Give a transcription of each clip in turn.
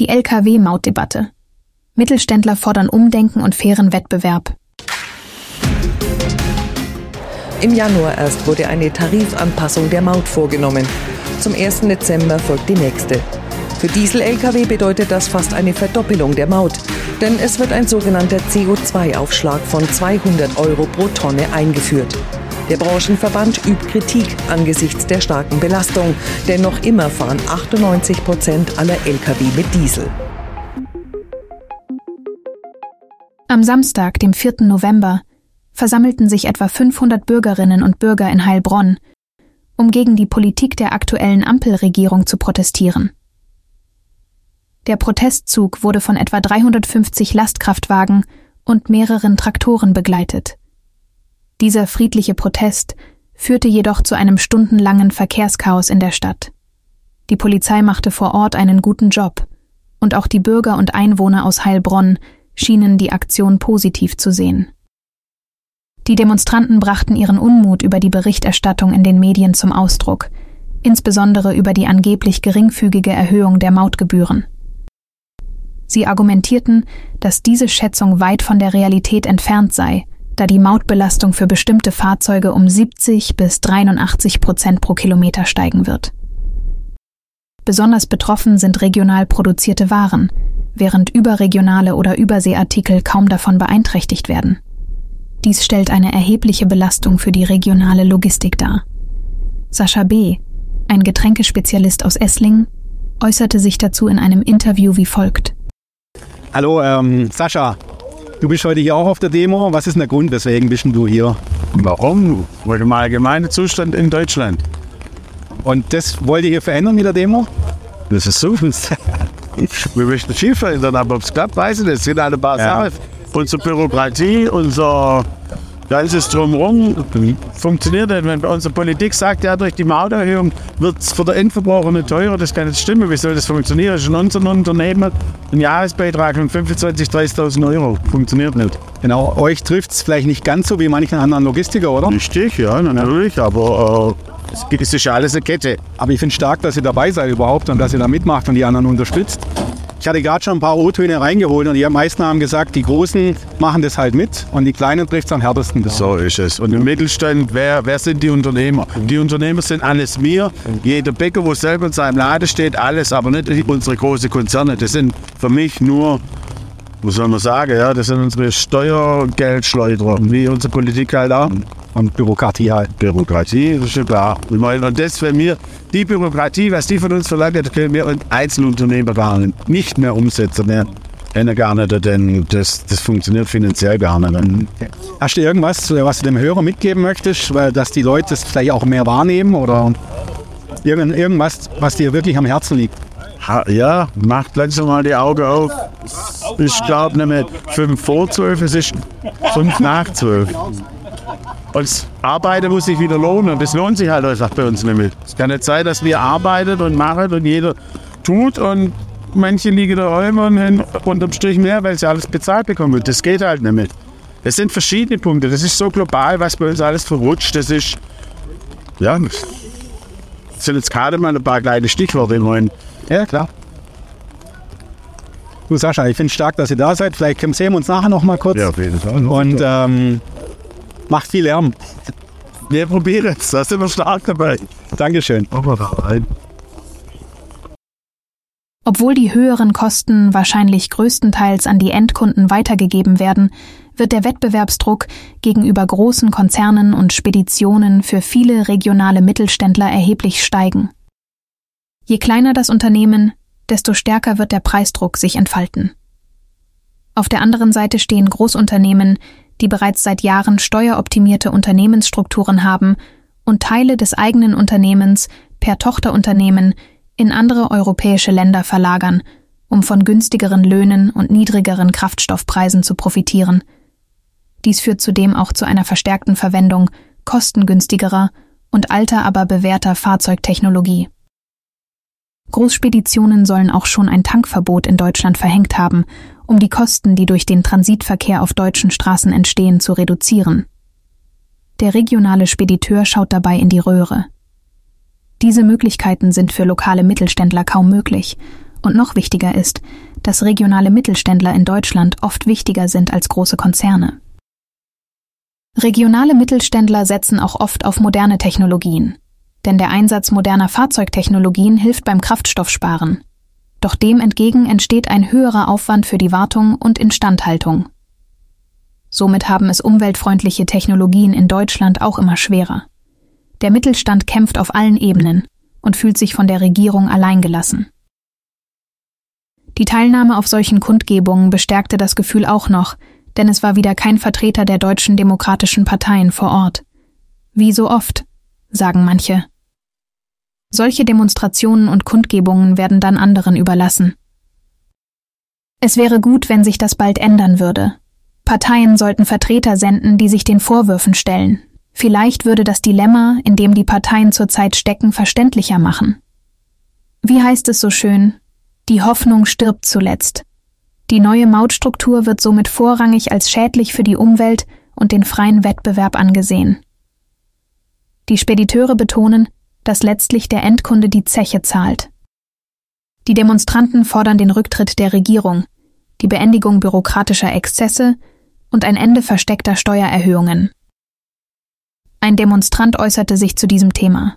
Die Lkw-Mautdebatte. Mittelständler fordern Umdenken und fairen Wettbewerb. Im Januar erst wurde eine Tarifanpassung der Maut vorgenommen. Zum 1. Dezember folgt die nächste. Für Diesel-Lkw bedeutet das fast eine Verdoppelung der Maut, denn es wird ein sogenannter CO2-Aufschlag von 200 Euro pro Tonne eingeführt. Der Branchenverband übt Kritik angesichts der starken Belastung, denn noch immer fahren 98 Prozent aller Lkw mit Diesel. Am Samstag, dem 4. November, versammelten sich etwa 500 Bürgerinnen und Bürger in Heilbronn, um gegen die Politik der aktuellen Ampelregierung zu protestieren. Der Protestzug wurde von etwa 350 Lastkraftwagen und mehreren Traktoren begleitet. Dieser friedliche Protest führte jedoch zu einem stundenlangen Verkehrschaos in der Stadt. Die Polizei machte vor Ort einen guten Job, und auch die Bürger und Einwohner aus Heilbronn schienen die Aktion positiv zu sehen. Die Demonstranten brachten ihren Unmut über die Berichterstattung in den Medien zum Ausdruck, insbesondere über die angeblich geringfügige Erhöhung der Mautgebühren. Sie argumentierten, dass diese Schätzung weit von der Realität entfernt sei da die Mautbelastung für bestimmte Fahrzeuge um 70 bis 83 Prozent pro Kilometer steigen wird. Besonders betroffen sind regional produzierte Waren, während überregionale oder Überseeartikel kaum davon beeinträchtigt werden. Dies stellt eine erhebliche Belastung für die regionale Logistik dar. Sascha B., ein Getränkespezialist aus Esslingen, äußerte sich dazu in einem Interview wie folgt. Hallo, ähm, Sascha, Du bist heute hier auch auf der Demo. Was ist der Grund, weswegen bist du hier? Warum? Wegen dem allgemeinen Zustand in Deutschland. Und das wollt ihr hier verändern mit der Demo? Das ist so. Wir möchten viel verändern, aber ob es klappt, weiß ich nicht. Es sind alle paar ja. Sachen. Unsere Bürokratie, unser ganzes Drumherum funktioniert nicht. Wenn unsere Politik sagt, ja, durch die Mauterhöhung wird es für den Endverbraucher nicht teurer, das kann nicht stimmen. Wie soll das funktionieren? Das ist in unserem Unternehmen ein Jahresbeitrag von 25.000, 30.000 Euro. Funktioniert nicht. Genau, euch trifft es vielleicht nicht ganz so wie manchen anderen Logistiker, oder? Richtig, ja, natürlich, aber äh, es ist ja alles eine Kette. Aber ich finde stark, dass ihr dabei seid überhaupt und dass ihr da mitmacht und die anderen unterstützt. Ich hatte gerade schon ein paar O-Töne reingeholt und die meisten haben gesagt, die Großen machen das halt mit und die Kleinen trifft es am härtesten. So ist es. Und im Mittelstand, wer, wer sind die Unternehmer? Die Unternehmer sind alles mir. Jeder Bäcker, wo selber in seinem Laden steht, alles, aber nicht unsere großen Konzerne. Das sind für mich nur was soll man sagen, ja, das sind unsere Steuergeldschleuderer, wie unsere Politik halt auch. Und Bürokratie halt. Bürokratie, das klar. Und das, wenn wir die Bürokratie, was die von uns verlangt, das können wir Einzelunternehmer gar nicht, nicht mehr umsetzen. Mehr. gar nicht, denn das, das funktioniert finanziell gar nicht. Hast du irgendwas, was du dem Hörer mitgeben möchtest, weil dass die Leute es vielleicht auch mehr wahrnehmen oder irgendwas, was dir wirklich am Herzen liegt? ja, macht langsam mal die Augen auf. Ich glaube nicht mehr 5 vor 12, es ist 5 nach 12. Und Arbeiten muss sich wieder lohnen. Das lohnt sich halt einfach bei uns nicht mehr. Es kann nicht sein, dass wir arbeiten und machen und jeder tut und manche liegen da immer und unterm Strich mehr, weil sie alles bezahlt bekommen. Das geht halt nicht mehr. Das sind verschiedene Punkte. Das ist so global, was bei uns alles verrutscht. Das ist, ja, das sind jetzt gerade mal ein paar kleine Stichworte in ja, klar. Du Sascha, ich finde es stark, dass ihr da seid. Vielleicht sehen wir uns nachher noch mal kurz. Ja, auf jeden Fall. Und ähm, macht viel Lärm. Wir probieren es. Da sind wir stark dabei. Dankeschön. Obwohl die höheren Kosten wahrscheinlich größtenteils an die Endkunden weitergegeben werden, wird der Wettbewerbsdruck gegenüber großen Konzernen und Speditionen für viele regionale Mittelständler erheblich steigen. Je kleiner das Unternehmen, desto stärker wird der Preisdruck sich entfalten. Auf der anderen Seite stehen Großunternehmen, die bereits seit Jahren steueroptimierte Unternehmensstrukturen haben und Teile des eigenen Unternehmens per Tochterunternehmen in andere europäische Länder verlagern, um von günstigeren Löhnen und niedrigeren Kraftstoffpreisen zu profitieren. Dies führt zudem auch zu einer verstärkten Verwendung kostengünstigerer und alter aber bewährter Fahrzeugtechnologie. Großspeditionen sollen auch schon ein Tankverbot in Deutschland verhängt haben, um die Kosten, die durch den Transitverkehr auf deutschen Straßen entstehen, zu reduzieren. Der regionale Spediteur schaut dabei in die Röhre. Diese Möglichkeiten sind für lokale Mittelständler kaum möglich, Und noch wichtiger ist, dass regionale Mittelständler in Deutschland oft wichtiger sind als große Konzerne. Regionale Mittelständler setzen auch oft auf moderne Technologien, denn der Einsatz moderner Fahrzeugtechnologien hilft beim Kraftstoffsparen. Doch dem entgegen entsteht ein höherer Aufwand für die Wartung und Instandhaltung. Somit haben es umweltfreundliche Technologien in Deutschland auch immer schwerer. Der Mittelstand kämpft auf allen Ebenen und fühlt sich von der Regierung alleingelassen. Die Teilnahme auf solchen Kundgebungen bestärkte das Gefühl auch noch, denn es war wieder kein Vertreter der deutschen demokratischen Parteien vor Ort. Wie so oft, sagen manche. Solche Demonstrationen und Kundgebungen werden dann anderen überlassen. Es wäre gut, wenn sich das bald ändern würde. Parteien sollten Vertreter senden, die sich den Vorwürfen stellen. Vielleicht würde das Dilemma, in dem die Parteien zurzeit stecken, verständlicher machen. Wie heißt es so schön? Die Hoffnung stirbt zuletzt. Die neue Mautstruktur wird somit vorrangig als schädlich für die Umwelt und den freien Wettbewerb angesehen. Die Spediteure betonen, dass letztlich der Endkunde die Zeche zahlt. Die Demonstranten fordern den Rücktritt der Regierung, die Beendigung bürokratischer Exzesse und ein Ende versteckter Steuererhöhungen. Ein Demonstrant äußerte sich zu diesem Thema.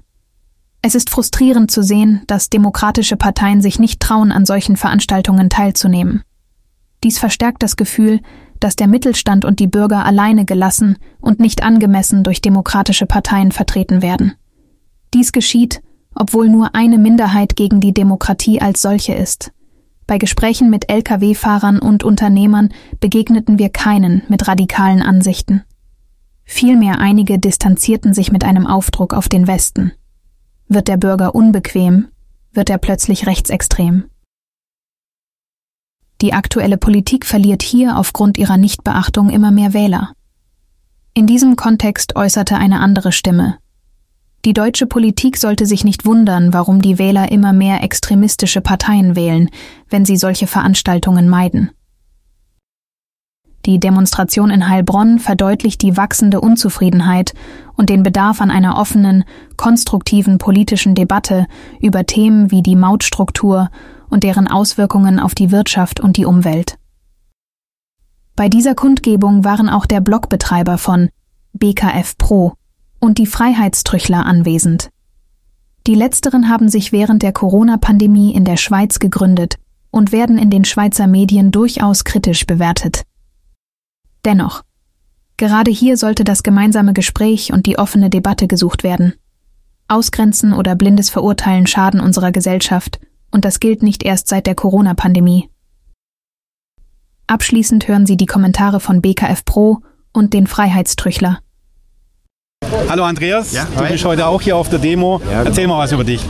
Es ist frustrierend zu sehen, dass demokratische Parteien sich nicht trauen, an solchen Veranstaltungen teilzunehmen. Dies verstärkt das Gefühl, dass der Mittelstand und die Bürger alleine gelassen und nicht angemessen durch demokratische Parteien vertreten werden. Dies geschieht, obwohl nur eine Minderheit gegen die Demokratie als solche ist. Bei Gesprächen mit Lkw-Fahrern und Unternehmern begegneten wir keinen mit radikalen Ansichten. Vielmehr einige distanzierten sich mit einem Aufdruck auf den Westen. Wird der Bürger unbequem, wird er plötzlich rechtsextrem. Die aktuelle Politik verliert hier aufgrund ihrer Nichtbeachtung immer mehr Wähler. In diesem Kontext äußerte eine andere Stimme. Die deutsche Politik sollte sich nicht wundern, warum die Wähler immer mehr extremistische Parteien wählen, wenn sie solche Veranstaltungen meiden. Die Demonstration in Heilbronn verdeutlicht die wachsende Unzufriedenheit und den Bedarf an einer offenen, konstruktiven politischen Debatte über Themen wie die Mautstruktur und deren Auswirkungen auf die Wirtschaft und die Umwelt. Bei dieser Kundgebung waren auch der Blogbetreiber von BKF Pro und die Freiheitstrüchler anwesend. Die letzteren haben sich während der Corona-Pandemie in der Schweiz gegründet und werden in den Schweizer Medien durchaus kritisch bewertet. Dennoch, gerade hier sollte das gemeinsame Gespräch und die offene Debatte gesucht werden. Ausgrenzen oder blindes Verurteilen schaden unserer Gesellschaft und das gilt nicht erst seit der Corona-Pandemie. Abschließend hören Sie die Kommentare von BKF Pro und den Freiheitstrüchler. Hallo Andreas, ja, du bist heute auch hier auf der Demo. Ja, genau. Erzähl mal was über dich.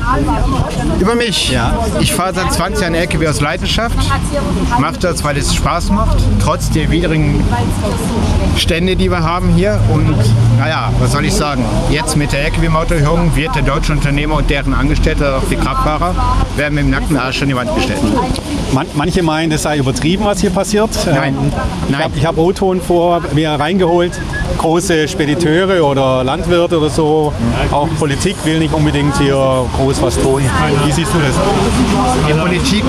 Über mich? Ja. Ich fahre seit 20 Jahren LKW aus Leidenschaft. Mache das, weil es Spaß macht, trotz der widrigen Stände, die wir haben hier. Und naja, was soll ich sagen? Jetzt mit der LKW-Mauterhöhung wird der deutsche Unternehmer und deren Angestellte, auch die Kraftfahrer, werden mit dem nackten Arsch an die Wand gestellt. Man, manche meinen, das sei übertrieben, was hier passiert. Nein. Ähm, Nein. Ich habe hab O-Ton vor mir reingeholt. Große Spediteure oder Landwirte oder so. Auch Politik will nicht unbedingt hier groß was tun. Wie siehst du das? Die Politik,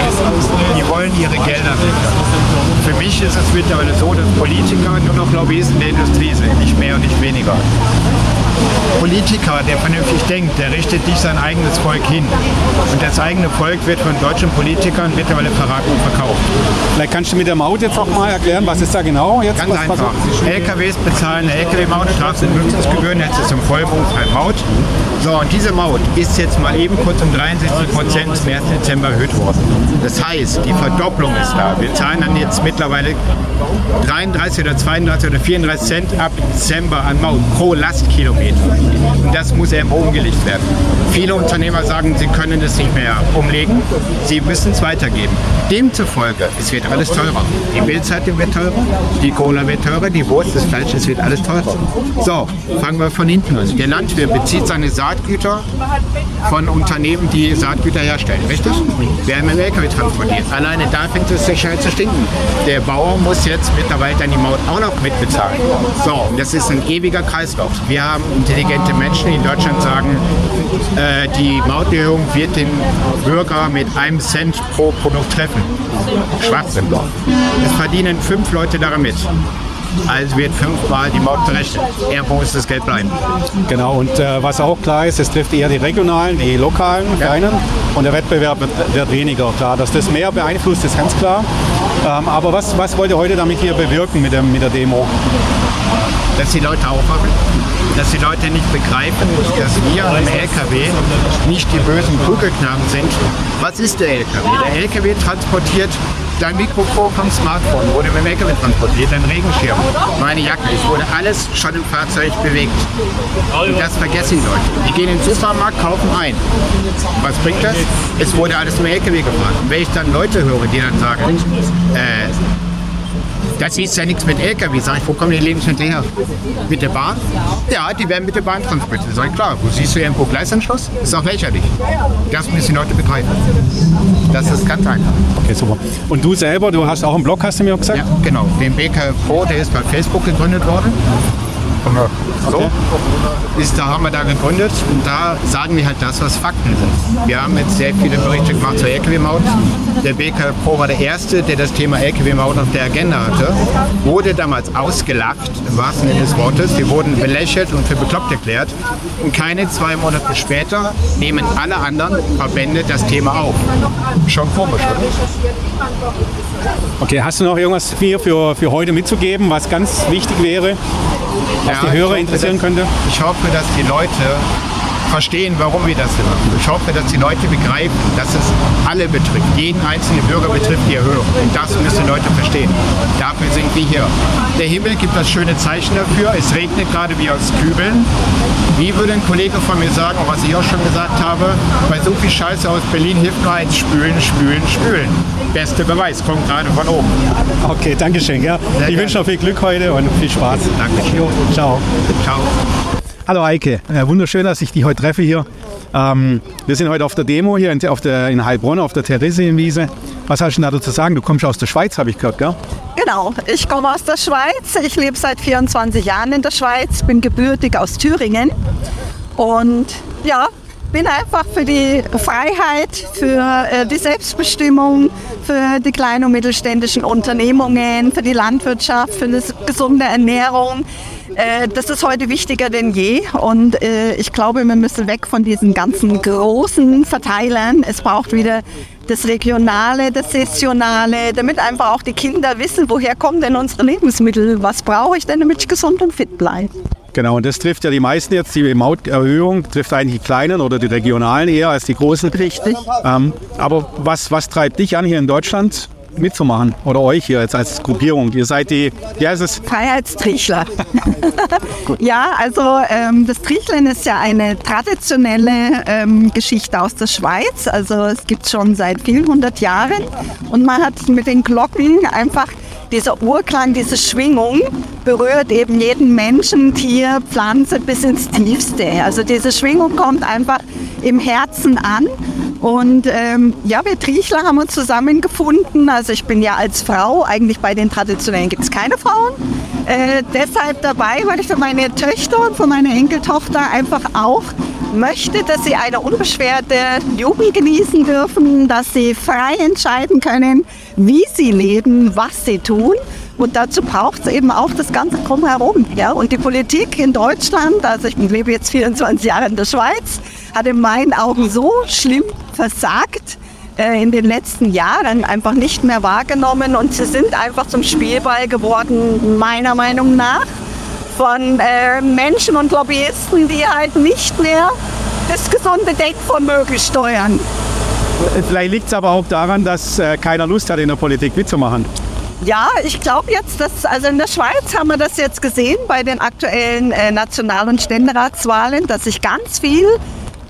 die wollen ihre Gelder sichern. Für mich ist es mittlerweile so, dass Politiker nur noch Lobbyisten der Industrie sind, nicht mehr und nicht weniger. Politiker, der vernünftig denkt, der richtet nicht sein eigenes Volk hin. Und das eigene Volk wird von deutschen Politikern mittlerweile verraten und verkauft. Vielleicht kannst du mit der Maut jetzt noch mal erklären, was ist da genau jetzt? Ganz einfach. LKWs bezahlen eine LKW-Maut, Straßennutzungsgebühren, jetzt ist zum Vollbruch kein Maut. So, und diese Maut ist jetzt mal eben kurz um 63 Prozent zum 1. Dezember erhöht worden. Das heißt, die Verdopplung ist da. Wir zahlen dann jetzt mittlerweile 33 oder 32 oder 34 Cent ab Dezember an Maut pro Lastkilometer. Und das muss eben umgelegt werden. Viele Unternehmer sagen, sie können das nicht mehr umlegen. Sie müssen es weitergeben. Demzufolge, es wird alles teurer. Die Bildzeitung wird teurer, die Cola wird teurer, die Wurst, das Fleisch, es wird alles teurer. So, fangen wir von hinten an. Der Landwirt bezieht seine Saatgüter von Unternehmen, die Saatgüter herstellen, richtig? Werden im LKW transportiert. Alleine da fängt es Sicherheit zu stinken. Der Bauer muss jetzt mittlerweile die Maut auch noch mitbezahlen. So, das ist ein ewiger Kreislauf. Wir haben intelligente Menschen, in Deutschland sagen, äh, die Mauterhöhung wird den Bürger mit einem Cent pro Produkt treffen. Schwachsinn. Es verdienen fünf Leute daran mit. Also wird fünfmal die Maut berechnet. Irgendwo muss das Geld bleiben. Genau, und äh, was auch klar ist, es trifft eher die regionalen, die lokalen, kleinen und der Wettbewerb wird, wird weniger. Klar, dass das mehr beeinflusst, ist ganz klar. Ähm, aber was, was wollt ihr heute damit hier bewirken mit, dem, mit der Demo? Dass die Leute aufwachen, dass die Leute nicht begreifen, dass wir im LKW nicht die bösen Kugelknaben sind. Was ist der LKW? Der LKW transportiert dein Mikrofon vom Smartphone, wurde mit dem LKW transportiert, dein Regenschirm, meine Jacke, es wurde alles schon im Fahrzeug bewegt. Und das vergessen die Leute. Die gehen in den Supermarkt, kaufen ein. Was bringt das? Es wurde alles dem LKW gefahren. Und wenn ich dann Leute höre, die dann sagen, äh, das ist ja nichts mit LKW. Sag ich, wo kommen die Lebensmittel her? Mit der Bahn? Ja, die werden mit der Bahn transportiert. Sag ich, klar. Wo siehst du irgendwo Gleisanschluss? Ist auch lächerlich. Das müssen die Leute begreifen. Das ist ganz einfach. Okay, super. Und du selber, du hast auch einen Blog, hast du mir gesagt? Ja, genau. Den BK Pro, der ist bei Facebook gegründet worden. So. Ist, da haben wir da gegründet und da sagen wir halt das, was Fakten sind. Wir haben jetzt sehr viele Berichte gemacht zur LKW-Maut. Der BK Pro war der Erste, der das Thema LKW-Maut auf der Agenda hatte. Wurde damals ausgelacht, im wahrsten Sinne des Wortes. Wir wurden belächelt und für bekloppt erklärt. Und keine zwei Monate später nehmen alle anderen Verbände das Thema auf. Schon komisch, oder? Okay, hast du noch irgendwas hier für, für heute mitzugeben, was ganz wichtig wäre, was Ja, die ich Hörer hoffe, interessieren dass- könnte? Ich hoffe, dass die Leute verstehen, warum wir das machen. Ich hoffe, dass die Leute begreifen, dass es alle betrifft. Jeden einzelnen Bürger betrifft die Erhöhung. Und das müssen die Leute verstehen. Dafür sind wir hier. Der Himmel gibt das schöne Zeichen dafür. Es regnet gerade wie aus Kübeln. Wie würde ein Kollege von mir sagen, was ich auch schon gesagt habe, bei so viel Scheiße aus Berlin hilft nur eins, spülen, spülen, spülen. Beste Beweis, kommt gerade von oben. Okay, danke schön. Ja. Ich wünsche noch viel Glück heute und viel Spaß. Jo, ciao. Ciao. Hallo Eike, äh, wunderschön, dass ich dich heute treffe hier. Ähm, wir sind heute auf der Demo hier in, auf der, in Heilbronn auf der Theresienwiese. Was hast du denn dazu zu sagen? Du kommst aus der Schweiz, habe ich gehört, gell? Genau, ich komme aus der Schweiz. Ich lebe seit 24 Jahren in der Schweiz, bin gebürtig aus Thüringen und ja, bin einfach für die Freiheit, für äh, die Selbstbestimmung, für die kleinen und mittelständischen Unternehmungen, für die Landwirtschaft, für eine gesunde Ernährung. Äh, Das ist heute wichtiger denn je und äh, ich glaube, wir müssen weg von diesen ganzen großen Verteilern. Es braucht wieder das Regionale, das Saisonale, damit einfach auch die Kinder wissen, woher kommen denn unsere Lebensmittel, was brauche ich denn, damit ich gesund und fit bleibe. Genau, und das trifft ja die meisten jetzt, die Mauterhöhung trifft eigentlich die kleinen oder die regionalen eher als die großen. Richtig. Ähm, aber was, was treibt dich an, hier in Deutschland mitzumachen? Oder euch hier jetzt als Gruppierung? Ihr seid die, heißt es? Freiheitstrichler. ja, also ähm, das Tricheln ist ja eine traditionelle ähm, Geschichte aus der Schweiz. Also es gibt schon seit vielen hundert Jahren und man hat mit den Glocken einfach dieser Urklang, diese Schwingung berührt eben jeden Menschen, Tier, Pflanze bis ins Tiefste. Also diese Schwingung kommt einfach im Herzen an. Und ähm, ja, wir Triechler haben uns zusammengefunden. Also ich bin ja als Frau, eigentlich bei den Traditionellen gibt es keine Frauen. Äh, deshalb dabei, weil ich für meine Töchter und für meine Enkeltochter einfach auch möchte, dass sie eine unbeschwerte Jugend genießen dürfen, dass sie frei entscheiden können, wie sie leben, was sie tun. Und dazu braucht es eben auch das Ganze drumherum. Ja? Und die Politik in Deutschland, also ich lebe jetzt 24 Jahre in der Schweiz, hat in meinen Augen so schlimm versagt äh, in den letzten Jahren, einfach nicht mehr wahrgenommen. Und sie sind einfach zum Spielball geworden, meiner Meinung nach von äh, Menschen und Lobbyisten, die halt nicht mehr das gesunde Denkvermögen steuern. Vielleicht liegt es aber auch daran, dass äh, keiner Lust hat, in der Politik mitzumachen. Ja, ich glaube jetzt, dass, also in der Schweiz haben wir das jetzt gesehen bei den aktuellen äh, National- und Ständeratswahlen, dass sich ganz viel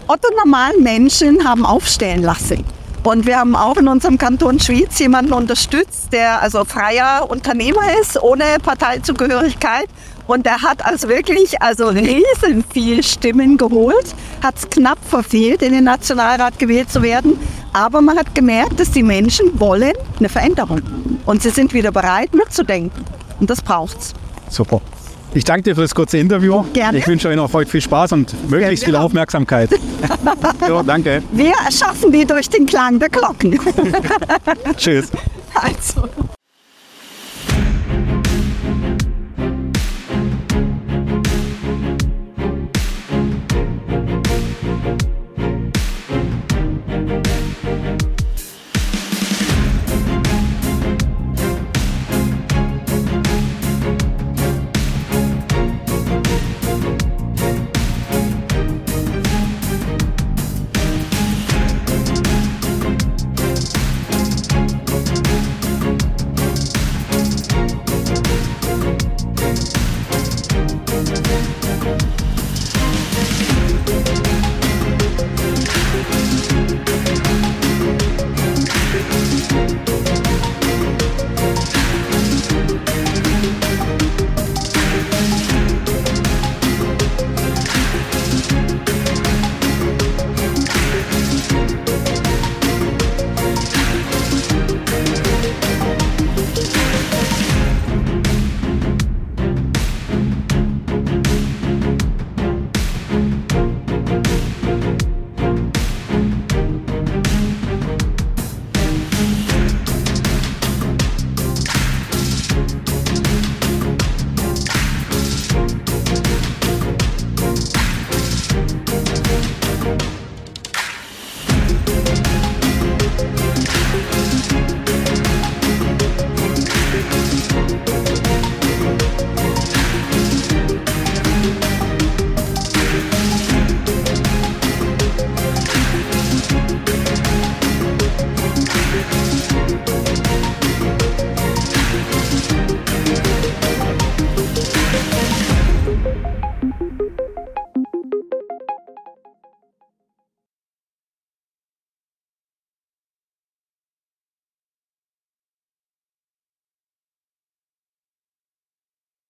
otto normalen Menschen haben aufstellen lassen. Und wir haben auch in unserem Kanton Schwyz jemanden unterstützt, der also freier Unternehmer ist, ohne Parteizugehörigkeit. Und der hat also wirklich also riesen viel Stimmen geholt, hat es knapp verfehlt, in den Nationalrat gewählt zu werden. Aber man hat gemerkt, dass die Menschen wollen eine Veränderung. Und sie sind wieder bereit, mitzudenken. Und das braucht's. Super. Ich danke dir für das kurze Interview. Gerne. Ich wünsche euch noch heute viel Spaß und möglichst viel Aufmerksamkeit. jo, danke. Wir erschaffen die durch den Klang der Glocken. Tschüss. Also.